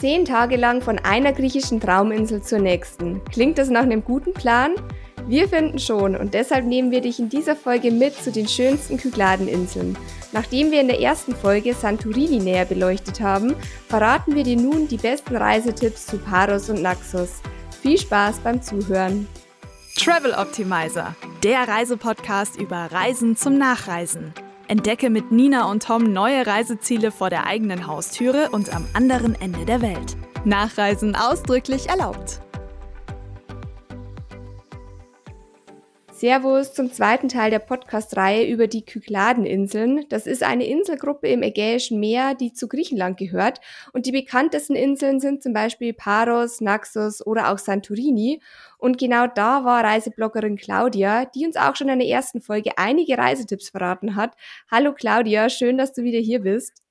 Zehn Tage lang von einer griechischen Trauminsel zur nächsten. Klingt das nach einem guten Plan? Wir finden schon und deshalb nehmen wir dich in dieser Folge mit zu den schönsten Kykladeninseln. Nachdem wir in der ersten Folge Santorini näher beleuchtet haben, verraten wir dir nun die besten Reisetipps zu Paros und Naxos. Viel Spaß beim Zuhören. Travel Optimizer, der Reisepodcast über Reisen zum Nachreisen. Entdecke mit Nina und Tom neue Reiseziele vor der eigenen Haustüre und am anderen Ende der Welt. Nachreisen ausdrücklich erlaubt. Servus zum zweiten Teil der Podcast-Reihe über die Kykladeninseln. Das ist eine Inselgruppe im Ägäischen Meer, die zu Griechenland gehört. Und die bekanntesten Inseln sind zum Beispiel Paros, Naxos oder auch Santorini. Und genau da war Reisebloggerin Claudia, die uns auch schon in der ersten Folge einige Reisetipps verraten hat. Hallo Claudia, schön, dass du wieder hier bist.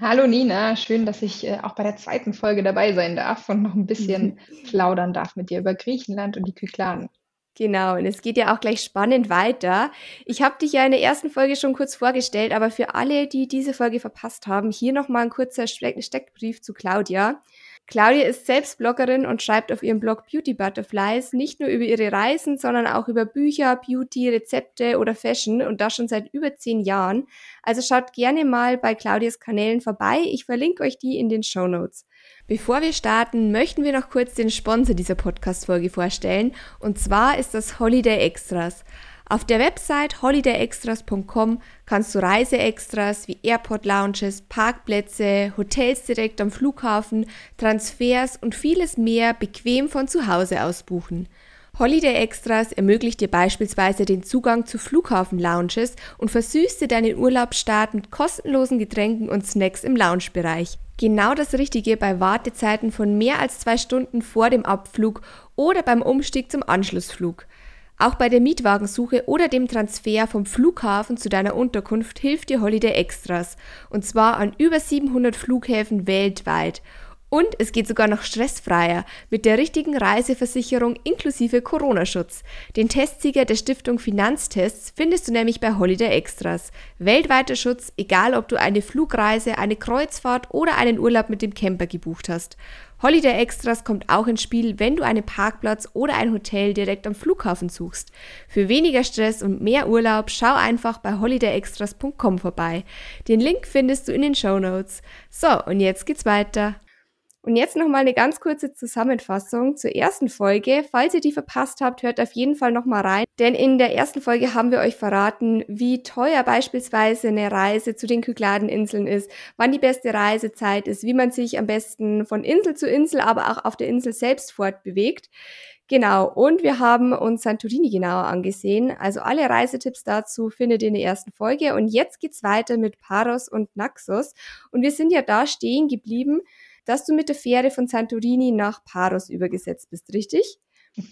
Hallo Nina, schön, dass ich äh, auch bei der zweiten Folge dabei sein darf und noch ein bisschen plaudern darf mit dir über Griechenland und die Kykladen. Genau, und es geht ja auch gleich spannend weiter. Ich habe dich ja in der ersten Folge schon kurz vorgestellt, aber für alle, die diese Folge verpasst haben, hier nochmal ein kurzer Steckbrief zu Claudia. Claudia ist selbst Bloggerin und schreibt auf ihrem Blog Beauty Butterflies nicht nur über ihre Reisen, sondern auch über Bücher, Beauty, Rezepte oder Fashion und das schon seit über zehn Jahren. Also schaut gerne mal bei Claudias Kanälen vorbei. Ich verlinke euch die in den Show Notes. Bevor wir starten, möchten wir noch kurz den Sponsor dieser Podcast-Folge vorstellen. Und zwar ist das Holiday Extras. Auf der Website holidayextras.com kannst du Reiseextras wie Airport Lounges, Parkplätze, Hotels direkt am Flughafen, Transfers und vieles mehr bequem von zu Hause aus buchen. Holiday Extras ermöglicht dir beispielsweise den Zugang zu Flughafen-Lounges und versüßt dir deinen Urlaubsstart mit kostenlosen Getränken und Snacks im Loungebereich. Genau das Richtige bei Wartezeiten von mehr als zwei Stunden vor dem Abflug oder beim Umstieg zum Anschlussflug. Auch bei der Mietwagensuche oder dem Transfer vom Flughafen zu deiner Unterkunft hilft dir Holiday Extras. Und zwar an über 700 Flughäfen weltweit. Und es geht sogar noch stressfreier mit der richtigen Reiseversicherung inklusive Corona-Schutz. Den Testsieger der Stiftung Finanztests findest du nämlich bei Holiday Extras. Weltweiter Schutz, egal ob du eine Flugreise, eine Kreuzfahrt oder einen Urlaub mit dem Camper gebucht hast. Holiday Extras kommt auch ins Spiel, wenn du einen Parkplatz oder ein Hotel direkt am Flughafen suchst. Für weniger Stress und mehr Urlaub schau einfach bei holidayextras.com vorbei. Den Link findest du in den Show Notes. So, und jetzt geht's weiter. Und jetzt nochmal eine ganz kurze Zusammenfassung zur ersten Folge. Falls ihr die verpasst habt, hört auf jeden Fall nochmal rein. Denn in der ersten Folge haben wir euch verraten, wie teuer beispielsweise eine Reise zu den Kykladeninseln ist, wann die beste Reisezeit ist, wie man sich am besten von Insel zu Insel, aber auch auf der Insel selbst fortbewegt. Genau, und wir haben uns Santorini genauer angesehen. Also alle Reisetipps dazu findet ihr in der ersten Folge. Und jetzt geht's weiter mit Paros und Naxos. Und wir sind ja da stehen geblieben, dass du mit der Fähre von Santorini nach Paros übergesetzt bist, richtig?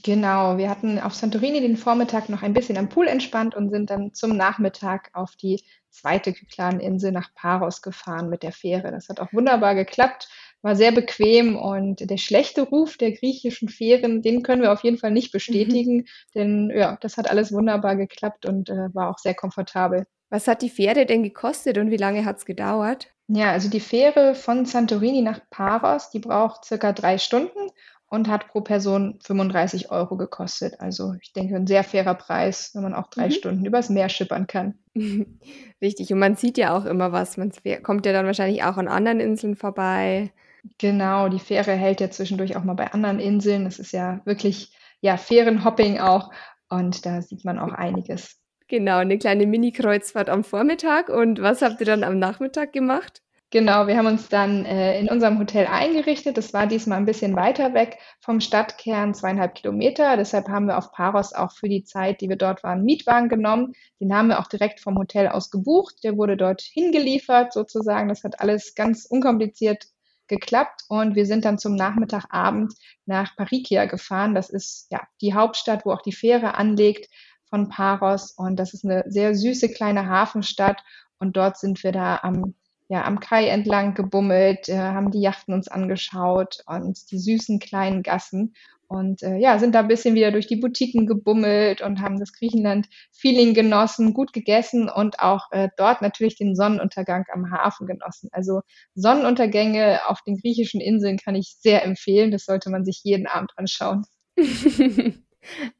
Genau, wir hatten auf Santorini den Vormittag noch ein bisschen am Pool entspannt und sind dann zum Nachmittag auf die zweite Kykladeninsel nach Paros gefahren mit der Fähre. Das hat auch wunderbar geklappt, war sehr bequem und der schlechte Ruf der griechischen Fähren, den können wir auf jeden Fall nicht bestätigen, mhm. denn ja, das hat alles wunderbar geklappt und äh, war auch sehr komfortabel. Was hat die Fähre denn gekostet und wie lange hat es gedauert? Ja, also die Fähre von Santorini nach Paros, die braucht circa drei Stunden und hat pro Person 35 Euro gekostet. Also ich denke, ein sehr fairer Preis, wenn man auch drei mhm. Stunden übers Meer schippern kann. Richtig, und man sieht ja auch immer was. Man kommt ja dann wahrscheinlich auch an anderen Inseln vorbei. Genau, die Fähre hält ja zwischendurch auch mal bei anderen Inseln. Das ist ja wirklich, ja, Fährenhopping auch. Und da sieht man auch einiges. Genau, eine kleine Mini-Kreuzfahrt am Vormittag. Und was habt ihr dann am Nachmittag gemacht? Genau, wir haben uns dann äh, in unserem Hotel eingerichtet. Das war diesmal ein bisschen weiter weg vom Stadtkern, zweieinhalb Kilometer. Deshalb haben wir auf Paros auch für die Zeit, die wir dort waren, Mietwagen genommen. Den haben wir auch direkt vom Hotel aus gebucht. Der wurde dort hingeliefert sozusagen. Das hat alles ganz unkompliziert geklappt und wir sind dann zum Nachmittagabend nach Parikia gefahren. Das ist ja die Hauptstadt, wo auch die Fähre anlegt von Paros und das ist eine sehr süße kleine Hafenstadt und dort sind wir da am ja, am Kai entlang gebummelt, äh, haben die Yachten uns angeschaut und die süßen kleinen Gassen. und äh, ja, sind da ein bisschen wieder durch die Boutiquen gebummelt und haben das Griechenland-Feeling genossen, gut gegessen und auch äh, dort natürlich den Sonnenuntergang am Hafen genossen. Also Sonnenuntergänge auf den griechischen Inseln kann ich sehr empfehlen. Das sollte man sich jeden Abend anschauen.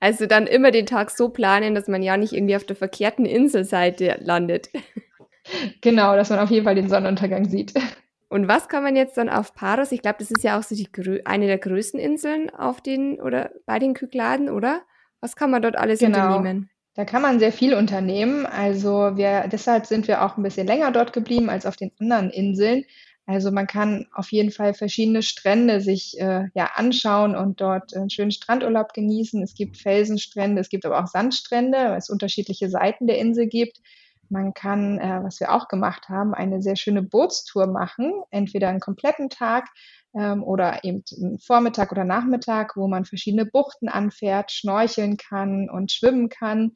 Also dann immer den Tag so planen, dass man ja nicht irgendwie auf der verkehrten Inselseite landet. Genau, dass man auf jeden Fall den Sonnenuntergang sieht. Und was kann man jetzt dann auf Paros? Ich glaube, das ist ja auch so die, eine der größten Inseln auf den oder bei den Kykladen, oder? Was kann man dort alles genau. unternehmen? Da kann man sehr viel unternehmen. Also wir, deshalb sind wir auch ein bisschen länger dort geblieben als auf den anderen Inseln. Also man kann auf jeden Fall verschiedene Strände sich äh, ja anschauen und dort einen schönen Strandurlaub genießen. Es gibt Felsenstrände, es gibt aber auch Sandstrände, weil es unterschiedliche Seiten der Insel gibt. Man kann, äh, was wir auch gemacht haben, eine sehr schöne Bootstour machen, entweder einen kompletten Tag ähm, oder eben einen Vormittag oder Nachmittag, wo man verschiedene Buchten anfährt, schnorcheln kann und schwimmen kann.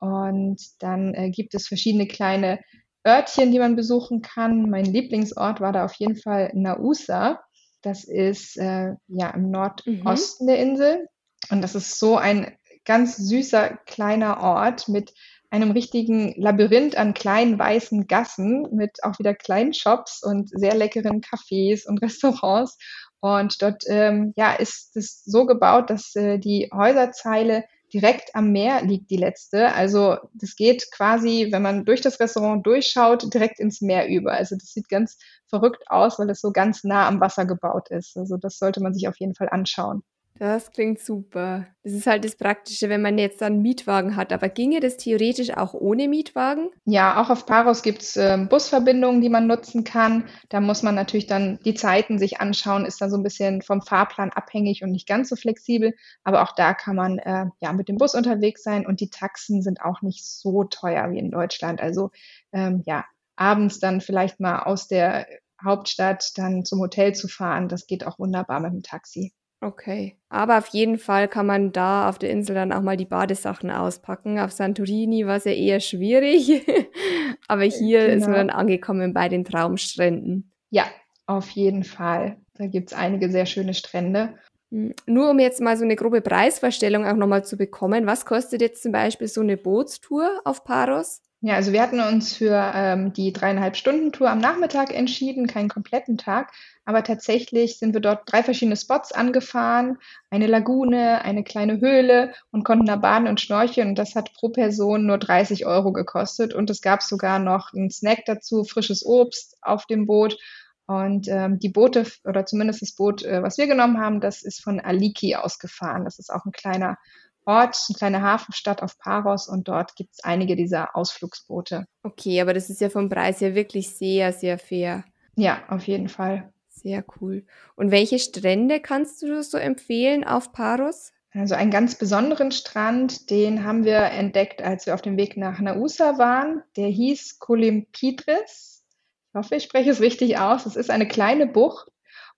Und dann äh, gibt es verschiedene kleine Örtchen, die man besuchen kann. Mein Lieblingsort war da auf jeden Fall Nausa. Das ist äh, ja im Nordosten mhm. der Insel. Und das ist so ein ganz süßer kleiner Ort mit einem richtigen Labyrinth an kleinen weißen Gassen mit auch wieder kleinen Shops und sehr leckeren Cafés und Restaurants. Und dort ähm, ja, ist es so gebaut, dass äh, die Häuserzeile direkt am Meer liegt, die letzte. Also das geht quasi, wenn man durch das Restaurant durchschaut, direkt ins Meer über. Also das sieht ganz verrückt aus, weil es so ganz nah am Wasser gebaut ist. Also das sollte man sich auf jeden Fall anschauen. Das klingt super. Das ist halt das Praktische, wenn man jetzt einen Mietwagen hat. Aber ginge das theoretisch auch ohne Mietwagen? Ja, auch auf Paros gibt es äh, Busverbindungen, die man nutzen kann. Da muss man natürlich dann die Zeiten sich anschauen, ist dann so ein bisschen vom Fahrplan abhängig und nicht ganz so flexibel. Aber auch da kann man äh, ja mit dem Bus unterwegs sein und die Taxen sind auch nicht so teuer wie in Deutschland. Also ähm, ja, abends dann vielleicht mal aus der Hauptstadt dann zum Hotel zu fahren, das geht auch wunderbar mit dem Taxi. Okay. Aber auf jeden Fall kann man da auf der Insel dann auch mal die Badesachen auspacken. Auf Santorini war es ja eher schwierig. Aber hier genau. ist man genau. dann angekommen bei den Traumstränden. Ja, auf jeden Fall. Da gibt es einige sehr schöne Strände. Hm, nur um jetzt mal so eine grobe Preisvorstellung auch nochmal zu bekommen, was kostet jetzt zum Beispiel so eine Bootstour auf Paros? Ja, also wir hatten uns für ähm, die dreieinhalb Stunden Tour am Nachmittag entschieden, keinen kompletten Tag. Aber tatsächlich sind wir dort drei verschiedene Spots angefahren, eine Lagune, eine kleine Höhle und konnten da baden und schnorcheln. Und das hat pro Person nur 30 Euro gekostet. Und es gab sogar noch einen Snack dazu, frisches Obst auf dem Boot. Und ähm, die Boote, oder zumindest das Boot, äh, was wir genommen haben, das ist von Aliki ausgefahren. Das ist auch ein kleiner Ort, eine kleine Hafenstadt auf Paros und dort gibt es einige dieser Ausflugsboote. Okay, aber das ist ja vom Preis her wirklich sehr, sehr fair. Ja, auf jeden Fall. Sehr cool. Und welche Strände kannst du so empfehlen auf Paros? Also einen ganz besonderen Strand, den haben wir entdeckt, als wir auf dem Weg nach Nausa waren. Der hieß Kolimpidris. Ich hoffe, ich spreche es richtig aus. Es ist eine kleine Bucht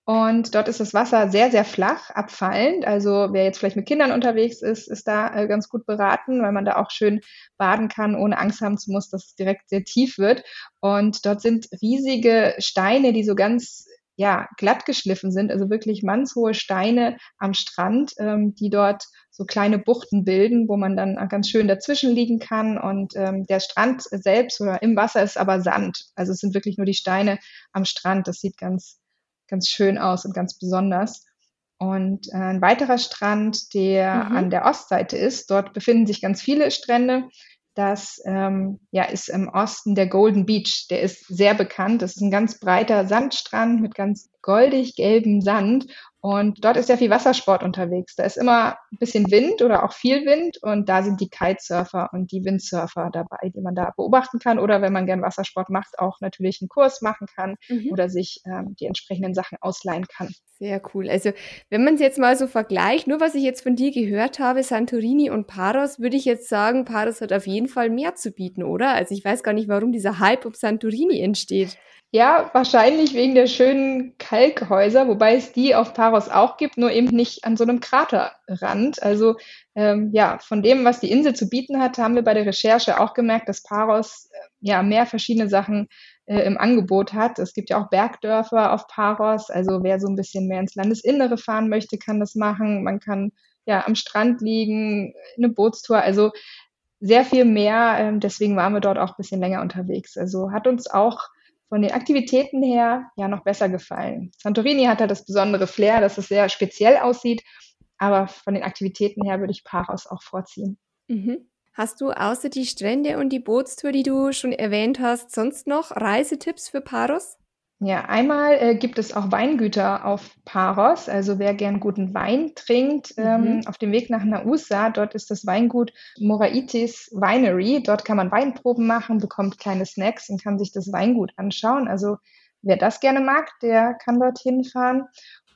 und dort ist das Wasser sehr, sehr flach, abfallend. Also wer jetzt vielleicht mit Kindern unterwegs ist, ist da äh, ganz gut beraten, weil man da auch schön baden kann, ohne Angst haben zu muss, dass es direkt sehr tief wird. Und dort sind riesige Steine, die so ganz ja, glatt geschliffen sind, also wirklich mannshohe Steine am Strand, ähm, die dort so kleine Buchten bilden, wo man dann ganz schön dazwischen liegen kann. Und ähm, der Strand selbst oder im Wasser ist aber Sand. Also es sind wirklich nur die Steine am Strand. Das sieht ganz ganz schön aus und ganz besonders. Und äh, ein weiterer Strand, der mhm. an der Ostseite ist, dort befinden sich ganz viele Strände. Das ähm, ja, ist im Osten der Golden Beach. Der ist sehr bekannt. Das ist ein ganz breiter Sandstrand mit ganz goldig gelbem Sand. Und dort ist sehr viel Wassersport unterwegs. Da ist immer ein bisschen Wind oder auch viel Wind und da sind die Kitesurfer und die Windsurfer dabei, die man da beobachten kann oder wenn man gern Wassersport macht, auch natürlich einen Kurs machen kann mhm. oder sich ähm, die entsprechenden Sachen ausleihen kann. Sehr cool. Also wenn man es jetzt mal so vergleicht, nur was ich jetzt von dir gehört habe, Santorini und Paros, würde ich jetzt sagen, Paros hat auf jeden Fall mehr zu bieten, oder? Also ich weiß gar nicht, warum dieser Hype um Santorini entsteht. Ja, wahrscheinlich wegen der schönen Kalkhäuser, wobei es die auf Paros auch gibt, nur eben nicht an so einem Kraterrand. Also ähm, ja, von dem, was die Insel zu bieten hat, haben wir bei der Recherche auch gemerkt, dass Paros äh, ja mehr verschiedene Sachen äh, im Angebot hat. Es gibt ja auch Bergdörfer auf Paros, also wer so ein bisschen mehr ins Landesinnere fahren möchte, kann das machen. Man kann ja am Strand liegen, eine Bootstour, also sehr viel mehr. Ähm, deswegen waren wir dort auch ein bisschen länger unterwegs. Also hat uns auch von den Aktivitäten her ja noch besser gefallen. Santorini hat da das besondere Flair, dass es sehr speziell aussieht, aber von den Aktivitäten her würde ich Paros auch vorziehen. Mhm. Hast du außer die Strände und die Bootstour, die du schon erwähnt hast, sonst noch Reisetipps für Paros? Ja, einmal äh, gibt es auch Weingüter auf Paros. Also wer gern guten Wein trinkt, ähm, mhm. ähm, auf dem Weg nach Nausa, dort ist das Weingut Moraitis Winery. Dort kann man Weinproben machen, bekommt kleine Snacks und kann sich das Weingut anschauen. Also wer das gerne mag, der kann dorthin fahren.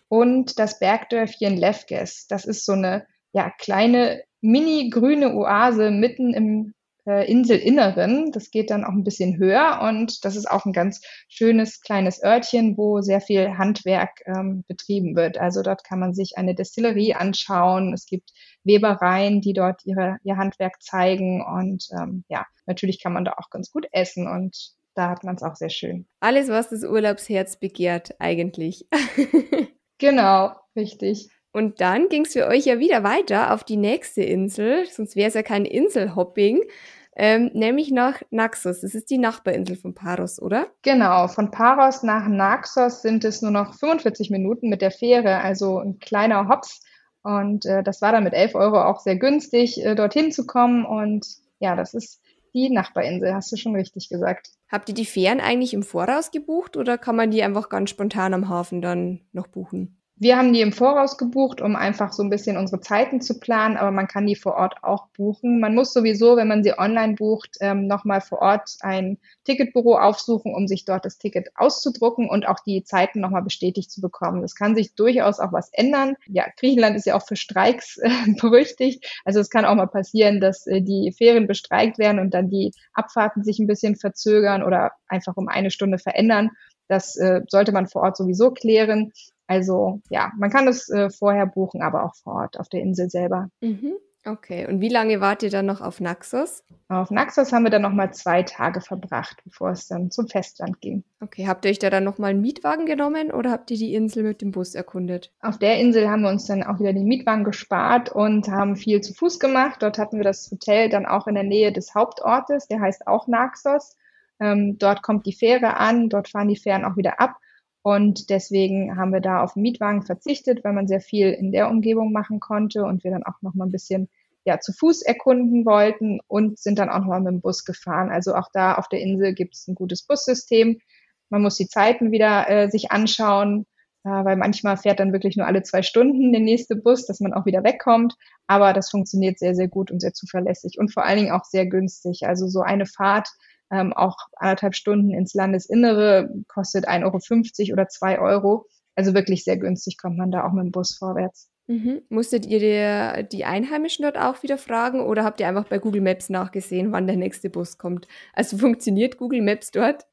Und das Bergdörfchen Lefges, das ist so eine ja, kleine mini-grüne Oase mitten im äh, Inselinneren. Das geht dann auch ein bisschen höher und das ist auch ein ganz schönes kleines Örtchen, wo sehr viel Handwerk ähm, betrieben wird. Also dort kann man sich eine Destillerie anschauen. Es gibt Webereien, die dort ihre, ihr Handwerk zeigen und ähm, ja, natürlich kann man da auch ganz gut essen und da hat man es auch sehr schön. Alles, was das Urlaubsherz begehrt, eigentlich. genau, richtig. Und dann ging es für euch ja wieder weiter auf die nächste Insel, sonst wäre es ja kein Inselhopping, ähm, nämlich nach Naxos. Das ist die Nachbarinsel von Paros, oder? Genau, von Paros nach Naxos sind es nur noch 45 Minuten mit der Fähre, also ein kleiner Hops. Und äh, das war dann mit 11 Euro auch sehr günstig, äh, dorthin zu kommen. Und ja, das ist die Nachbarinsel, hast du schon richtig gesagt. Habt ihr die Fähren eigentlich im Voraus gebucht oder kann man die einfach ganz spontan am Hafen dann noch buchen? Wir haben die im Voraus gebucht, um einfach so ein bisschen unsere Zeiten zu planen, aber man kann die vor Ort auch buchen. Man muss sowieso, wenn man sie online bucht, ähm, nochmal vor Ort ein Ticketbüro aufsuchen, um sich dort das Ticket auszudrucken und auch die Zeiten nochmal bestätigt zu bekommen. Es kann sich durchaus auch was ändern. Ja, Griechenland ist ja auch für Streiks äh, berüchtigt. Also es kann auch mal passieren, dass äh, die Ferien bestreikt werden und dann die Abfahrten sich ein bisschen verzögern oder einfach um eine Stunde verändern. Das äh, sollte man vor Ort sowieso klären. Also ja, man kann es äh, vorher buchen, aber auch vor Ort auf der Insel selber. Mhm. Okay, und wie lange wart ihr dann noch auf Naxos? Auf Naxos haben wir dann nochmal zwei Tage verbracht, bevor es dann zum Festland ging. Okay, habt ihr euch da dann nochmal einen Mietwagen genommen oder habt ihr die Insel mit dem Bus erkundet? Auf der Insel haben wir uns dann auch wieder den Mietwagen gespart und haben viel zu Fuß gemacht. Dort hatten wir das Hotel dann auch in der Nähe des Hauptortes, der heißt auch Naxos. Ähm, dort kommt die Fähre an, dort fahren die Fähren auch wieder ab. Und deswegen haben wir da auf Mietwagen verzichtet, weil man sehr viel in der Umgebung machen konnte und wir dann auch noch mal ein bisschen ja, zu Fuß erkunden wollten und sind dann auch noch mal mit dem Bus gefahren. Also auch da auf der Insel gibt es ein gutes Bussystem. Man muss die Zeiten wieder äh, sich anschauen, äh, weil manchmal fährt dann wirklich nur alle zwei Stunden der nächste Bus, dass man auch wieder wegkommt. Aber das funktioniert sehr, sehr gut und sehr zuverlässig und vor allen Dingen auch sehr günstig. Also so eine Fahrt ähm, auch anderthalb Stunden ins Landesinnere kostet 1,50 Euro oder 2 Euro. Also wirklich sehr günstig kommt man da auch mit dem Bus vorwärts. Mhm. Musstet ihr die, die Einheimischen dort auch wieder fragen oder habt ihr einfach bei Google Maps nachgesehen, wann der nächste Bus kommt? Also funktioniert Google Maps dort?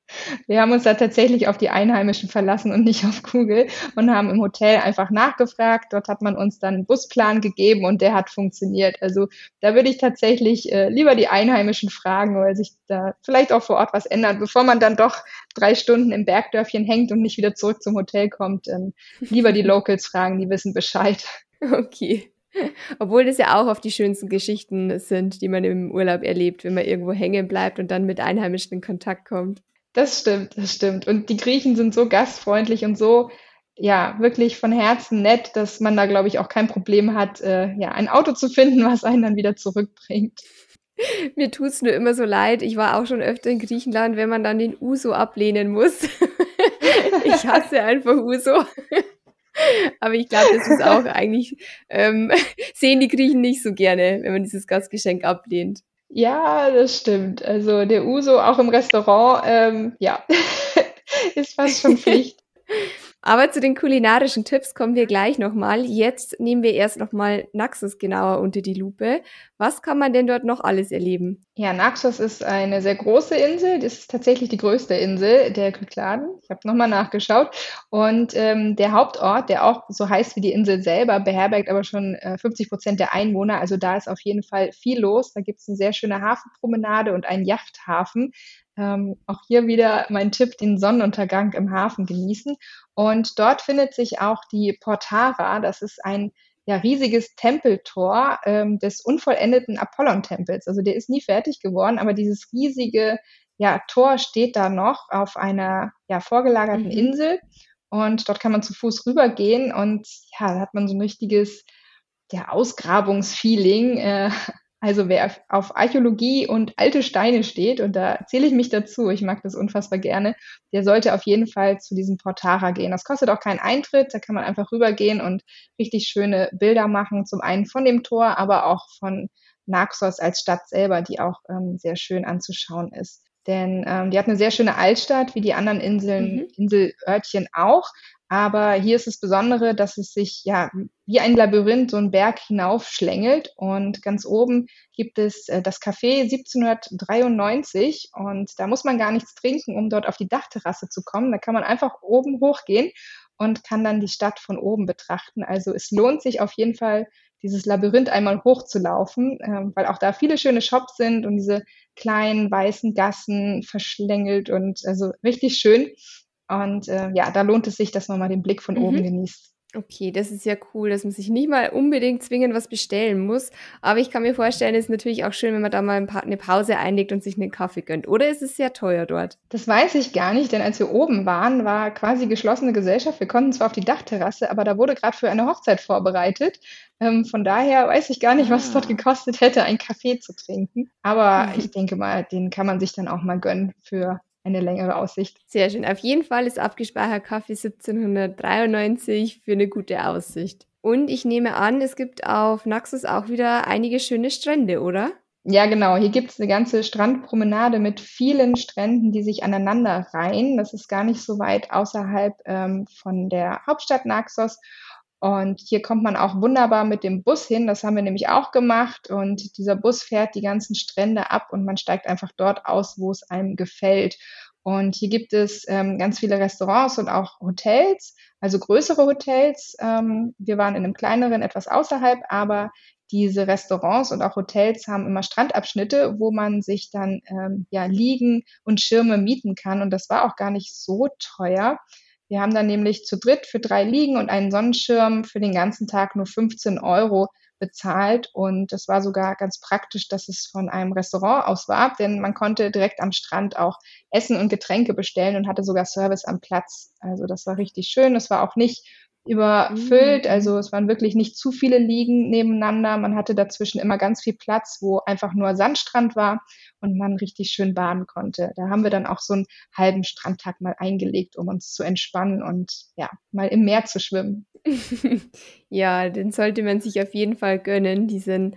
Wir haben uns da tatsächlich auf die Einheimischen verlassen und nicht auf Google und haben im Hotel einfach nachgefragt. Dort hat man uns dann einen Busplan gegeben und der hat funktioniert. Also da würde ich tatsächlich äh, lieber die Einheimischen fragen, weil sich da vielleicht auch vor Ort was ändert, bevor man dann doch drei Stunden im Bergdörfchen hängt und nicht wieder zurück zum Hotel kommt. Ähm, lieber die Locals fragen, die wissen Bescheid. Okay. Obwohl das ja auch auf die schönsten Geschichten sind, die man im Urlaub erlebt, wenn man irgendwo hängen bleibt und dann mit Einheimischen in Kontakt kommt. Das stimmt, das stimmt. Und die Griechen sind so gastfreundlich und so, ja, wirklich von Herzen nett, dass man da, glaube ich, auch kein Problem hat, äh, ja, ein Auto zu finden, was einen dann wieder zurückbringt. Mir tut es nur immer so leid. Ich war auch schon öfter in Griechenland, wenn man dann den Uso ablehnen muss. ich hasse einfach Uso. Aber ich glaube, das ist auch eigentlich, ähm, sehen die Griechen nicht so gerne, wenn man dieses Gastgeschenk ablehnt. Ja, das stimmt. Also der Uso auch im Restaurant, ähm, ja, ist fast schon Pflicht. Aber zu den kulinarischen Tipps kommen wir gleich nochmal. Jetzt nehmen wir erst nochmal Naxos genauer unter die Lupe. Was kann man denn dort noch alles erleben? Ja, Naxos ist eine sehr große Insel. Das ist tatsächlich die größte Insel der Kykladen. Ich habe nochmal nachgeschaut. Und ähm, der Hauptort, der auch so heißt wie die Insel selber, beherbergt aber schon äh, 50 Prozent der Einwohner. Also da ist auf jeden Fall viel los. Da gibt es eine sehr schöne Hafenpromenade und einen Yachthafen. Ähm, auch hier wieder mein Tipp, den Sonnenuntergang im Hafen genießen. Und dort findet sich auch die Portara. Das ist ein ja, riesiges Tempeltor ähm, des unvollendeten Apollon-Tempels. Also der ist nie fertig geworden, aber dieses riesige ja, Tor steht da noch auf einer ja, vorgelagerten mhm. Insel. Und dort kann man zu Fuß rübergehen und ja, da hat man so ein richtiges ja, Ausgrabungsfeeling. Äh, also wer auf Archäologie und alte Steine steht, und da zähle ich mich dazu, ich mag das unfassbar gerne, der sollte auf jeden Fall zu diesem Portara gehen. Das kostet auch keinen Eintritt, da kann man einfach rübergehen und richtig schöne Bilder machen, zum einen von dem Tor, aber auch von Naxos als Stadt selber, die auch ähm, sehr schön anzuschauen ist. Denn ähm, die hat eine sehr schöne Altstadt, wie die anderen Inseln, mhm. Inselörtchen auch. Aber hier ist das Besondere, dass es sich ja wie ein Labyrinth so einen Berg hinaufschlängelt. Und ganz oben gibt es äh, das Café 1793. Und da muss man gar nichts trinken, um dort auf die Dachterrasse zu kommen. Da kann man einfach oben hochgehen und kann dann die Stadt von oben betrachten. Also es lohnt sich auf jeden Fall, dieses Labyrinth einmal hochzulaufen, äh, weil auch da viele schöne Shops sind und diese kleinen weißen Gassen verschlängelt und also richtig schön. Und äh, ja, da lohnt es sich, dass man mal den Blick von mhm. oben genießt. Okay, das ist ja cool, dass man sich nicht mal unbedingt zwingend was bestellen muss. Aber ich kann mir vorstellen, es ist natürlich auch schön, wenn man da mal ein paar, eine Pause einlegt und sich einen Kaffee gönnt. Oder ist es sehr teuer dort? Das weiß ich gar nicht, denn als wir oben waren, war quasi geschlossene Gesellschaft. Wir konnten zwar auf die Dachterrasse, aber da wurde gerade für eine Hochzeit vorbereitet. Ähm, von daher weiß ich gar nicht, was es dort ah. gekostet hätte, einen Kaffee zu trinken. Aber mhm. ich denke mal, den kann man sich dann auch mal gönnen für eine längere Aussicht. Sehr schön. Auf jeden Fall ist abgespeichert Kaffee 1793 für eine gute Aussicht. Und ich nehme an, es gibt auf Naxos auch wieder einige schöne Strände, oder? Ja, genau. Hier gibt es eine ganze Strandpromenade mit vielen Stränden, die sich aneinander reihen. Das ist gar nicht so weit außerhalb ähm, von der Hauptstadt Naxos. Und hier kommt man auch wunderbar mit dem Bus hin. Das haben wir nämlich auch gemacht. Und dieser Bus fährt die ganzen Strände ab und man steigt einfach dort aus, wo es einem gefällt. Und hier gibt es ähm, ganz viele Restaurants und auch Hotels, also größere Hotels. Ähm, wir waren in einem kleineren, etwas außerhalb, aber diese Restaurants und auch Hotels haben immer Strandabschnitte, wo man sich dann ähm, ja Liegen und Schirme mieten kann. Und das war auch gar nicht so teuer. Wir haben dann nämlich zu dritt für drei Liegen und einen Sonnenschirm für den ganzen Tag nur 15 Euro bezahlt. Und das war sogar ganz praktisch, dass es von einem Restaurant aus war, denn man konnte direkt am Strand auch Essen und Getränke bestellen und hatte sogar Service am Platz. Also das war richtig schön. Es war auch nicht überfüllt. Mhm. Also es waren wirklich nicht zu viele Liegen nebeneinander. Man hatte dazwischen immer ganz viel Platz, wo einfach nur Sandstrand war und man richtig schön baden konnte. Da haben wir dann auch so einen halben Strandtag mal eingelegt, um uns zu entspannen und ja, mal im Meer zu schwimmen. ja, den sollte man sich auf jeden Fall gönnen, diesen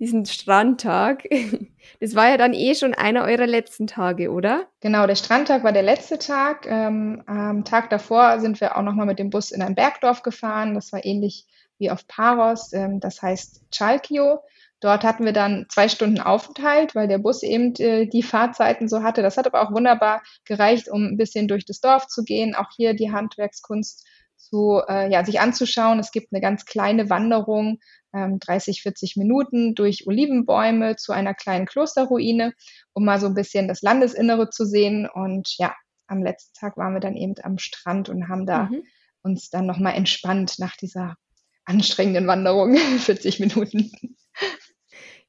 diesen Strandtag. Das war ja dann eh schon einer eurer letzten Tage, oder? Genau, der Strandtag war der letzte Tag. Ähm, am Tag davor sind wir auch nochmal mit dem Bus in ein Bergdorf gefahren. Das war ähnlich wie auf Paros, ähm, das heißt Chalkio. Dort hatten wir dann zwei Stunden Aufenthalt, weil der Bus eben äh, die Fahrzeiten so hatte. Das hat aber auch wunderbar gereicht, um ein bisschen durch das Dorf zu gehen, auch hier die Handwerkskunst zu, äh, ja, sich anzuschauen. Es gibt eine ganz kleine Wanderung ähm, 30, 40 Minuten durch Olivenbäume zu einer kleinen Klosterruine, um mal so ein bisschen das Landesinnere zu sehen. Und ja, am letzten Tag waren wir dann eben am Strand und haben da mhm. uns dann nochmal entspannt nach dieser anstrengenden Wanderung, 40 Minuten.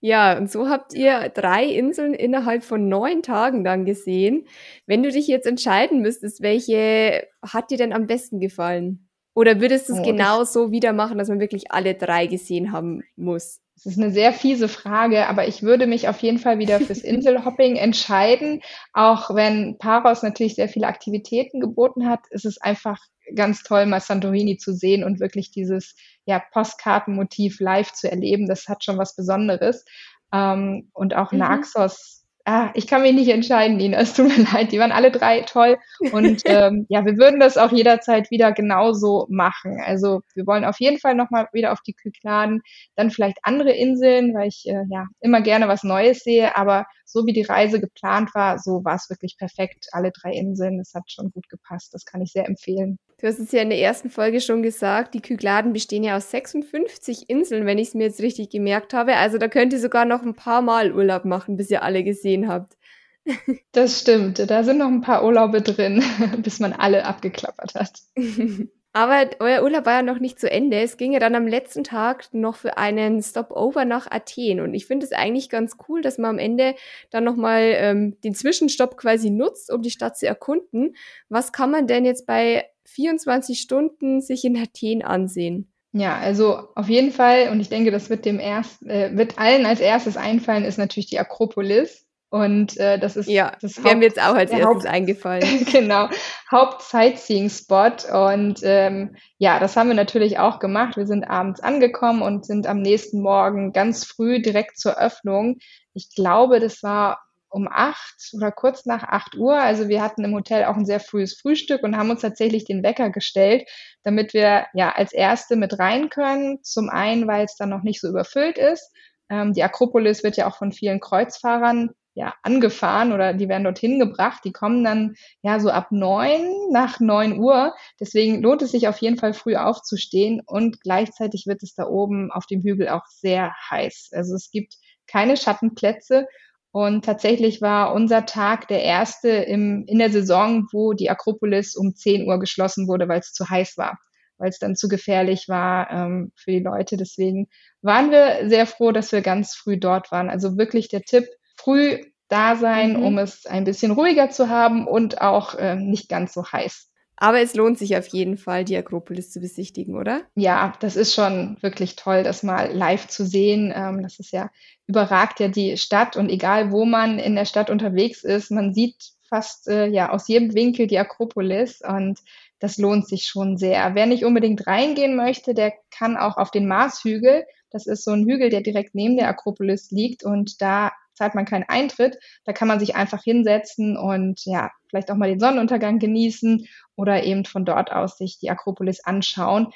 Ja, und so habt ihr drei Inseln innerhalb von neun Tagen dann gesehen. Wenn du dich jetzt entscheiden müsstest, welche hat dir denn am besten gefallen? Oder würdest du es oh, genau so wieder machen, dass man wirklich alle drei gesehen haben muss? Das ist eine sehr fiese Frage, aber ich würde mich auf jeden Fall wieder fürs Inselhopping entscheiden. Auch wenn Paros natürlich sehr viele Aktivitäten geboten hat, ist es einfach ganz toll, mal Santorini zu sehen und wirklich dieses ja, Postkartenmotiv live zu erleben. Das hat schon was Besonderes. Ähm, und auch mhm. Naxos ah, ich kann mich nicht entscheiden, Nina, es tut mir leid. Die waren alle drei toll. Und ähm, ja, wir würden das auch jederzeit wieder genauso machen. Also wir wollen auf jeden Fall nochmal wieder auf die Kykladen, dann vielleicht andere Inseln, weil ich äh, ja immer gerne was Neues sehe. Aber so wie die Reise geplant war, so war es wirklich perfekt. Alle drei Inseln, das hat schon gut gepasst. Das kann ich sehr empfehlen. Du hast es ja in der ersten Folge schon gesagt, die Kykladen bestehen ja aus 56 Inseln, wenn ich es mir jetzt richtig gemerkt habe. Also da könnt ihr sogar noch ein paar Mal Urlaub machen, bis ihr alle gesehen habt. Das stimmt. Da sind noch ein paar Urlaube drin, bis man alle abgeklappert hat. Aber euer Urlaub war ja noch nicht zu Ende. Es ging ja dann am letzten Tag noch für einen Stopover nach Athen. Und ich finde es eigentlich ganz cool, dass man am Ende dann nochmal ähm, den Zwischenstopp quasi nutzt, um die Stadt zu erkunden. Was kann man denn jetzt bei 24 Stunden sich in Athen ansehen? Ja, also auf jeden Fall, und ich denke, das wird dem erst, äh, wird allen als erstes einfallen, ist natürlich die Akropolis. Und äh, das ist ja, das wäre mir jetzt auch als erstes Haupt eingefallen. genau, Haupt-Sightseeing-Spot. Und ähm, ja, das haben wir natürlich auch gemacht. Wir sind abends angekommen und sind am nächsten Morgen ganz früh direkt zur Öffnung. Ich glaube, das war um acht oder kurz nach acht Uhr. Also wir hatten im Hotel auch ein sehr frühes Frühstück und haben uns tatsächlich den Wecker gestellt, damit wir ja als Erste mit rein können. Zum einen, weil es dann noch nicht so überfüllt ist. Ähm, die Akropolis wird ja auch von vielen Kreuzfahrern ja, angefahren oder die werden dorthin gebracht. Die kommen dann ja so ab neun, nach neun Uhr. Deswegen lohnt es sich auf jeden Fall früh aufzustehen und gleichzeitig wird es da oben auf dem Hügel auch sehr heiß. Also es gibt keine Schattenplätze und tatsächlich war unser Tag der erste im, in der Saison, wo die Akropolis um 10 Uhr geschlossen wurde, weil es zu heiß war, weil es dann zu gefährlich war ähm, für die Leute. Deswegen waren wir sehr froh, dass wir ganz früh dort waren. Also wirklich der Tipp, früh da sein, mhm. um es ein bisschen ruhiger zu haben und auch äh, nicht ganz so heiß. Aber es lohnt sich auf jeden Fall, die Akropolis zu besichtigen, oder? Ja, das ist schon wirklich toll, das mal live zu sehen. Ähm, das ist ja, überragt ja die Stadt und egal wo man in der Stadt unterwegs ist, man sieht fast äh, ja aus jedem Winkel die Akropolis und das lohnt sich schon sehr. Wer nicht unbedingt reingehen möchte, der kann auch auf den Marshügel. Das ist so ein Hügel, der direkt neben der Akropolis liegt und da zahlt man keinen Eintritt. Da kann man sich einfach hinsetzen und ja, vielleicht auch mal den Sonnenuntergang genießen oder eben von dort aus sich die Akropolis anschauen.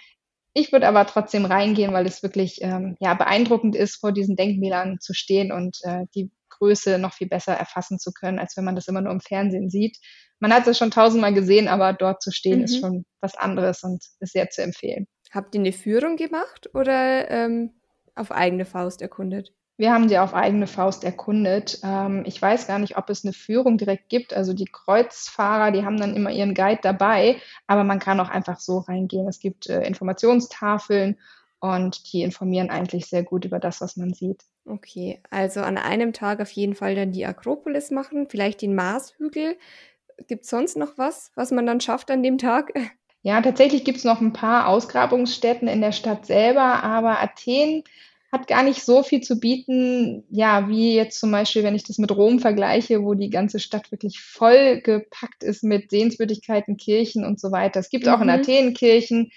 Ich würde aber trotzdem reingehen, weil es wirklich ähm, ja, beeindruckend ist, vor diesen Denkmälern zu stehen und äh, die Größe noch viel besser erfassen zu können, als wenn man das immer nur im Fernsehen sieht. Man hat es schon tausendmal gesehen, aber dort zu stehen mhm. ist schon was anderes und ist sehr zu empfehlen. Habt ihr eine Führung gemacht oder ähm, auf eigene Faust erkundet? Wir haben sie auf eigene Faust erkundet. Ähm, ich weiß gar nicht, ob es eine Führung direkt gibt. Also die Kreuzfahrer, die haben dann immer ihren Guide dabei, aber man kann auch einfach so reingehen. Es gibt äh, Informationstafeln und die informieren eigentlich sehr gut über das, was man sieht. Okay, also an einem Tag auf jeden Fall dann die Akropolis machen, vielleicht den Marshügel. Gibt es sonst noch was, was man dann schafft an dem Tag? Ja, tatsächlich gibt es noch ein paar Ausgrabungsstätten in der Stadt selber, aber Athen hat gar nicht so viel zu bieten, ja, wie jetzt zum Beispiel, wenn ich das mit Rom vergleiche, wo die ganze Stadt wirklich voll gepackt ist mit Sehenswürdigkeiten, Kirchen und so weiter. Es gibt mhm. auch in mhm. Athen Kirchen,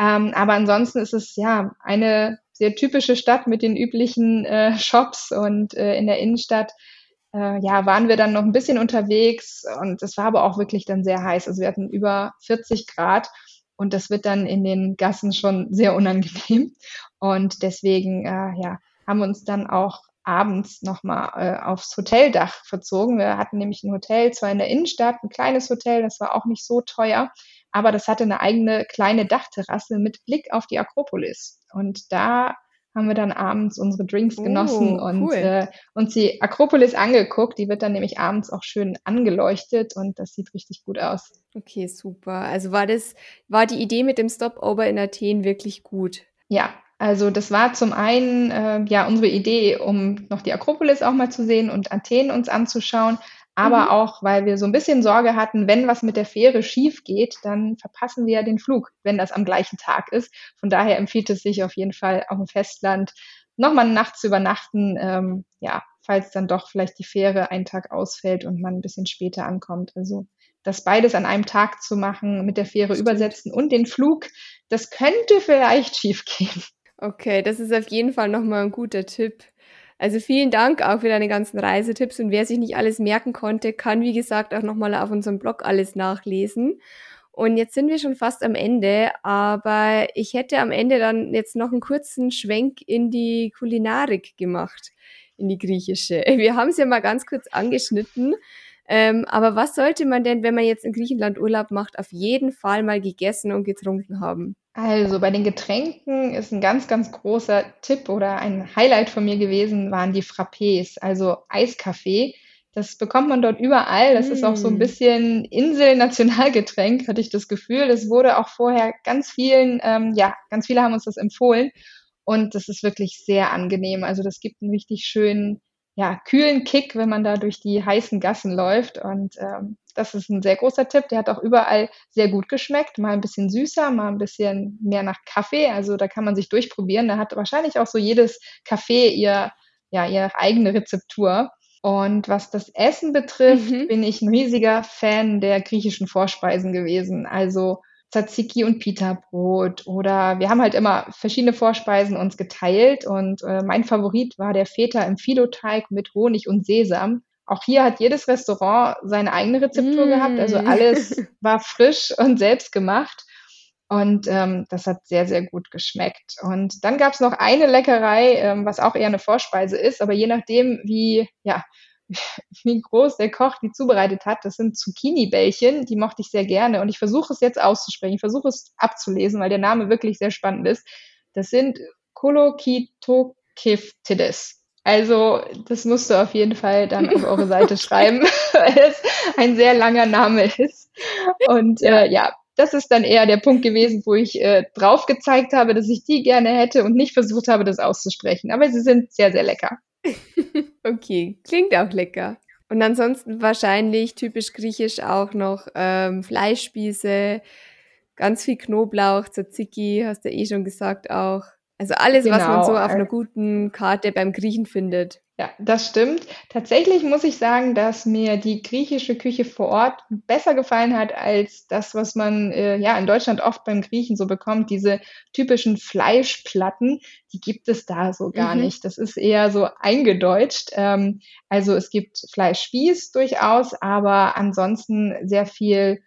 ähm, aber ansonsten ist es ja eine sehr typische Stadt mit den üblichen äh, Shops und äh, in der Innenstadt äh, ja, waren wir dann noch ein bisschen unterwegs und es war aber auch wirklich dann sehr heiß. Also wir hatten über 40 Grad und das wird dann in den Gassen schon sehr unangenehm. Und deswegen äh, ja, haben wir uns dann auch abends nochmal äh, aufs Hoteldach verzogen. Wir hatten nämlich ein Hotel, zwar in der Innenstadt, ein kleines Hotel, das war auch nicht so teuer, aber das hatte eine eigene kleine Dachterrasse mit Blick auf die Akropolis. Und da haben wir dann abends unsere Drinks oh, genossen oh, und äh, uns die Akropolis angeguckt. Die wird dann nämlich abends auch schön angeleuchtet und das sieht richtig gut aus. Okay, super. Also war das, war die Idee mit dem Stopover in Athen wirklich gut? Ja, also das war zum einen äh, ja unsere Idee, um noch die Akropolis auch mal zu sehen und Athen uns anzuschauen, aber mhm. auch, weil wir so ein bisschen Sorge hatten, wenn was mit der Fähre schief geht, dann verpassen wir ja den Flug, wenn das am gleichen Tag ist. Von daher empfiehlt es sich auf jeden Fall auf dem Festland nochmal nachts zu übernachten, ähm, ja, falls dann doch vielleicht die Fähre einen Tag ausfällt und man ein bisschen später ankommt. Also das beides an einem Tag zu machen, mit der Fähre übersetzen und den Flug, das könnte vielleicht schief gehen. Okay, das ist auf jeden Fall nochmal ein guter Tipp. Also vielen Dank auch für deine ganzen Reisetipps und wer sich nicht alles merken konnte, kann wie gesagt auch nochmal auf unserem Blog alles nachlesen. Und jetzt sind wir schon fast am Ende, aber ich hätte am Ende dann jetzt noch einen kurzen Schwenk in die Kulinarik gemacht, in die griechische. Wir haben es ja mal ganz kurz angeschnitten. Ähm, aber was sollte man denn, wenn man jetzt in Griechenland Urlaub macht, auf jeden Fall mal gegessen und getrunken haben? Also bei den Getränken ist ein ganz, ganz großer Tipp oder ein Highlight von mir gewesen, waren die Frappés, also Eiskaffee. Das bekommt man dort überall. Das mm. ist auch so ein mm. bisschen Insel-Nationalgetränk, hatte ich das Gefühl. Das wurde auch vorher ganz vielen, ähm, ja, ganz viele haben uns das empfohlen. Und das ist wirklich sehr angenehm. Also das gibt einen richtig schönen, ja, kühlen Kick, wenn man da durch die heißen Gassen läuft. Und ähm, das ist ein sehr großer Tipp. Der hat auch überall sehr gut geschmeckt. Mal ein bisschen süßer, mal ein bisschen mehr nach Kaffee. Also da kann man sich durchprobieren. Da hat wahrscheinlich auch so jedes Kaffee ihr, ja, ihre eigene Rezeptur. Und was das Essen betrifft, mhm. bin ich ein riesiger Fan der griechischen Vorspeisen gewesen. Also Tzatziki und Pita-Brot oder wir haben halt immer verschiedene Vorspeisen uns geteilt und äh, mein Favorit war der Feta im Filoteig mit Honig und Sesam. Auch hier hat jedes Restaurant seine eigene Rezeptur mm. gehabt, also alles war frisch und selbst gemacht. Und ähm, das hat sehr, sehr gut geschmeckt. Und dann gab es noch eine Leckerei, ähm, was auch eher eine Vorspeise ist, aber je nachdem, wie, ja, wie groß der Koch die zubereitet hat, das sind Zucchini-Bällchen, die mochte ich sehr gerne. Und ich versuche es jetzt auszusprechen, ich versuche es abzulesen, weil der Name wirklich sehr spannend ist. Das sind Kolokitokiftides. Also, das musst du auf jeden Fall dann auf eure Seite schreiben, weil es ein sehr langer Name ist. Und äh, ja, das ist dann eher der Punkt gewesen, wo ich äh, drauf gezeigt habe, dass ich die gerne hätte und nicht versucht habe, das auszusprechen. Aber sie sind sehr, sehr lecker. okay, klingt auch lecker. Und ansonsten wahrscheinlich typisch griechisch auch noch ähm, Fleischspieße, ganz viel Knoblauch, Tzatziki, hast du eh schon gesagt auch. Also alles, genau. was man so auf einer guten Karte beim Griechen findet. Ja, das stimmt. Tatsächlich muss ich sagen, dass mir die griechische Küche vor Ort besser gefallen hat als das, was man äh, ja in Deutschland oft beim Griechen so bekommt. Diese typischen Fleischplatten, die gibt es da so gar mhm. nicht. Das ist eher so eingedeutscht. Ähm, also es gibt Fleischspieß durchaus, aber ansonsten sehr viel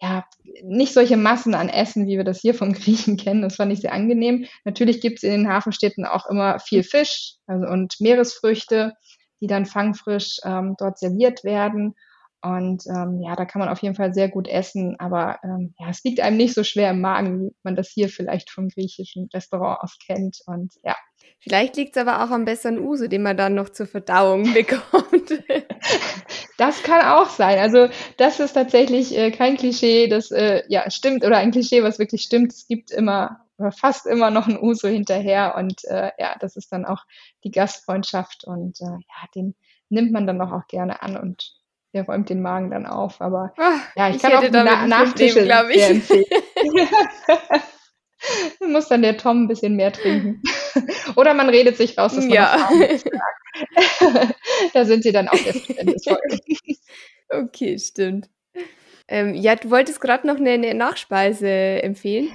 ja, nicht solche Massen an Essen, wie wir das hier vom Griechen kennen. Das fand ich sehr angenehm. Natürlich gibt es in den Hafenstädten auch immer viel Fisch also, und Meeresfrüchte, die dann fangfrisch ähm, dort serviert werden. Und ähm, ja, da kann man auf jeden Fall sehr gut essen, aber ähm, ja, es liegt einem nicht so schwer im Magen, wie man das hier vielleicht vom griechischen Restaurant aus kennt. Und ja. Vielleicht liegt es aber auch am besseren Uso, den man dann noch zur Verdauung bekommt. Das kann auch sein. Also das ist tatsächlich äh, kein Klischee, das äh, ja stimmt oder ein Klischee, was wirklich stimmt. Es gibt immer oder fast immer noch ein Uso hinterher und äh, ja, das ist dann auch die Gastfreundschaft und äh, ja, den nimmt man dann doch auch gerne an und der räumt den Magen dann auf. Aber Ach, ja, ich, ich kann auch Na Nachtische glaube ich. muss dann der Tom ein bisschen mehr trinken. Oder man redet sich raus, dass man ja. da sind sie dann auch verständnisvoll. okay, stimmt. Ähm, ja, du wolltest gerade noch eine, eine, Nachspeise empfehlen.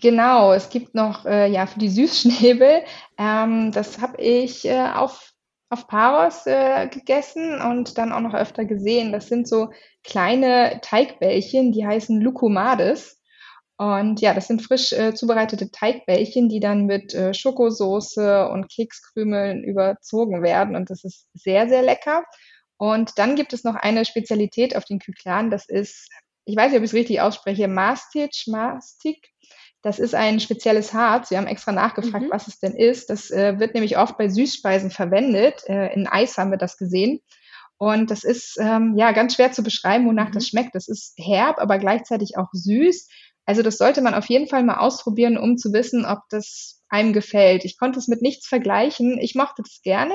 Genau, es gibt noch äh, ja für die Süßschnäbel. Ähm, das habe ich äh, auf auf Paros äh, gegessen und dann auch noch öfter gesehen. Das sind so kleine Teigbällchen, die heißen Lukumades. Und ja, das sind frisch äh, zubereitete Teigbällchen, die dann mit äh, Schokosoße und Kekskrümeln überzogen werden. Und das ist sehr, sehr lecker. Und dann gibt es noch eine Spezialität auf den Kyklan. Das ist, ich weiß nicht, ob ich es richtig ausspreche, Mastic, Mastic. Das ist ein spezielles Harz. Wir haben extra nachgefragt, mhm. was es denn ist. Das äh, wird nämlich oft bei Süßspeisen verwendet. Äh, in Eis haben wir das gesehen. Und das ist ähm, ja ganz schwer zu beschreiben, wonach mhm. das schmeckt. Das ist herb, aber gleichzeitig auch süß. Also das sollte man auf jeden Fall mal ausprobieren, um zu wissen, ob das einem gefällt. Ich konnte es mit nichts vergleichen. Ich mochte es gerne,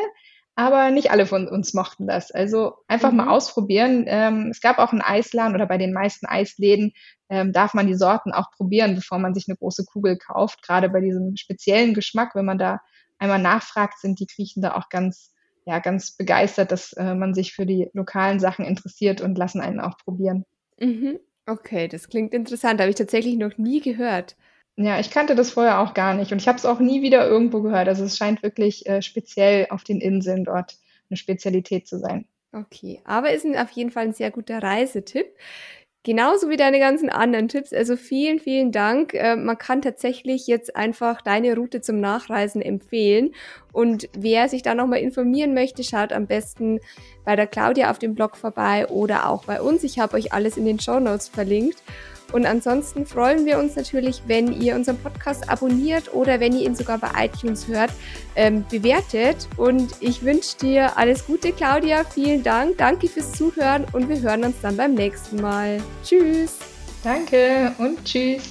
aber nicht alle von uns mochten das. Also einfach mhm. mal ausprobieren. Ähm, es gab auch in Eisladen oder bei den meisten Eisläden ähm, darf man die Sorten auch probieren, bevor man sich eine große Kugel kauft. Gerade bei diesem speziellen Geschmack, wenn man da einmal nachfragt, sind die Griechen da auch ganz ja, ganz begeistert, dass äh, man sich für die lokalen Sachen interessiert und lassen einen auch probieren. Mhm. Okay, das klingt interessant. Habe ich tatsächlich noch nie gehört. Ja, ich kannte das vorher auch gar nicht und ich habe es auch nie wieder irgendwo gehört. Also es scheint wirklich äh, speziell auf den Inseln dort eine Spezialität zu sein. Okay, aber ist auf jeden Fall ein sehr guter Reisetipp. Genauso wie deine ganzen anderen Tipps. Also vielen, vielen Dank. Äh, man kann tatsächlich jetzt einfach deine Route zum Nachreisen empfehlen. Und wer sich da nochmal informieren möchte, schaut am besten bei der Claudia auf dem Blog vorbei oder auch bei uns. Ich habe euch alles in den Show Notes verlinkt. Und ansonsten freuen wir uns natürlich, wenn ihr unseren Podcast abonniert oder wenn ihr ihn sogar bei iTunes hört, ähm, bewertet. Und ich wünsche dir alles Gute, Claudia. Vielen Dank. Danke fürs Zuhören und wir hören uns dann beim nächsten Mal. Tschüss. Danke und tschüss.